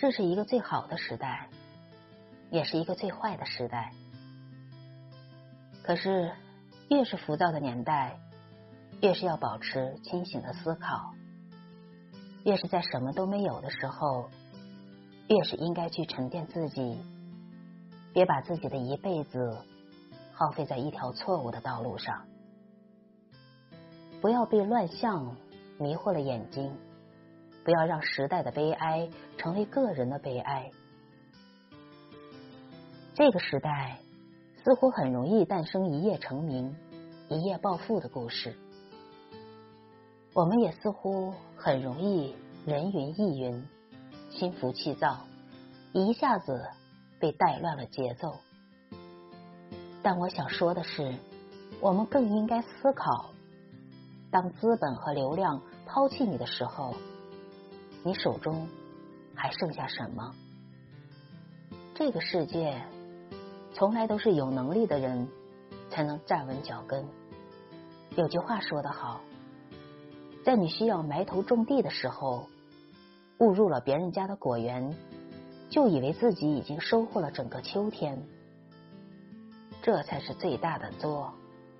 这是一个最好的时代，也是一个最坏的时代。可是，越是浮躁的年代，越是要保持清醒的思考；越是在什么都没有的时候，越是应该去沉淀自己，别把自己的一辈子耗费在一条错误的道路上。不要被乱象迷惑了眼睛，不要让时代的悲哀成为个人的悲哀。这个时代似乎很容易诞生一夜成名、一夜暴富的故事，我们也似乎很容易人云亦云、心浮气躁，一下子被带乱了节奏。但我想说的是，我们更应该思考。当资本和流量抛弃你的时候，你手中还剩下什么？这个世界从来都是有能力的人才能站稳脚跟。有句话说得好，在你需要埋头种地的时候，误入了别人家的果园，就以为自己已经收获了整个秋天，这才是最大的作。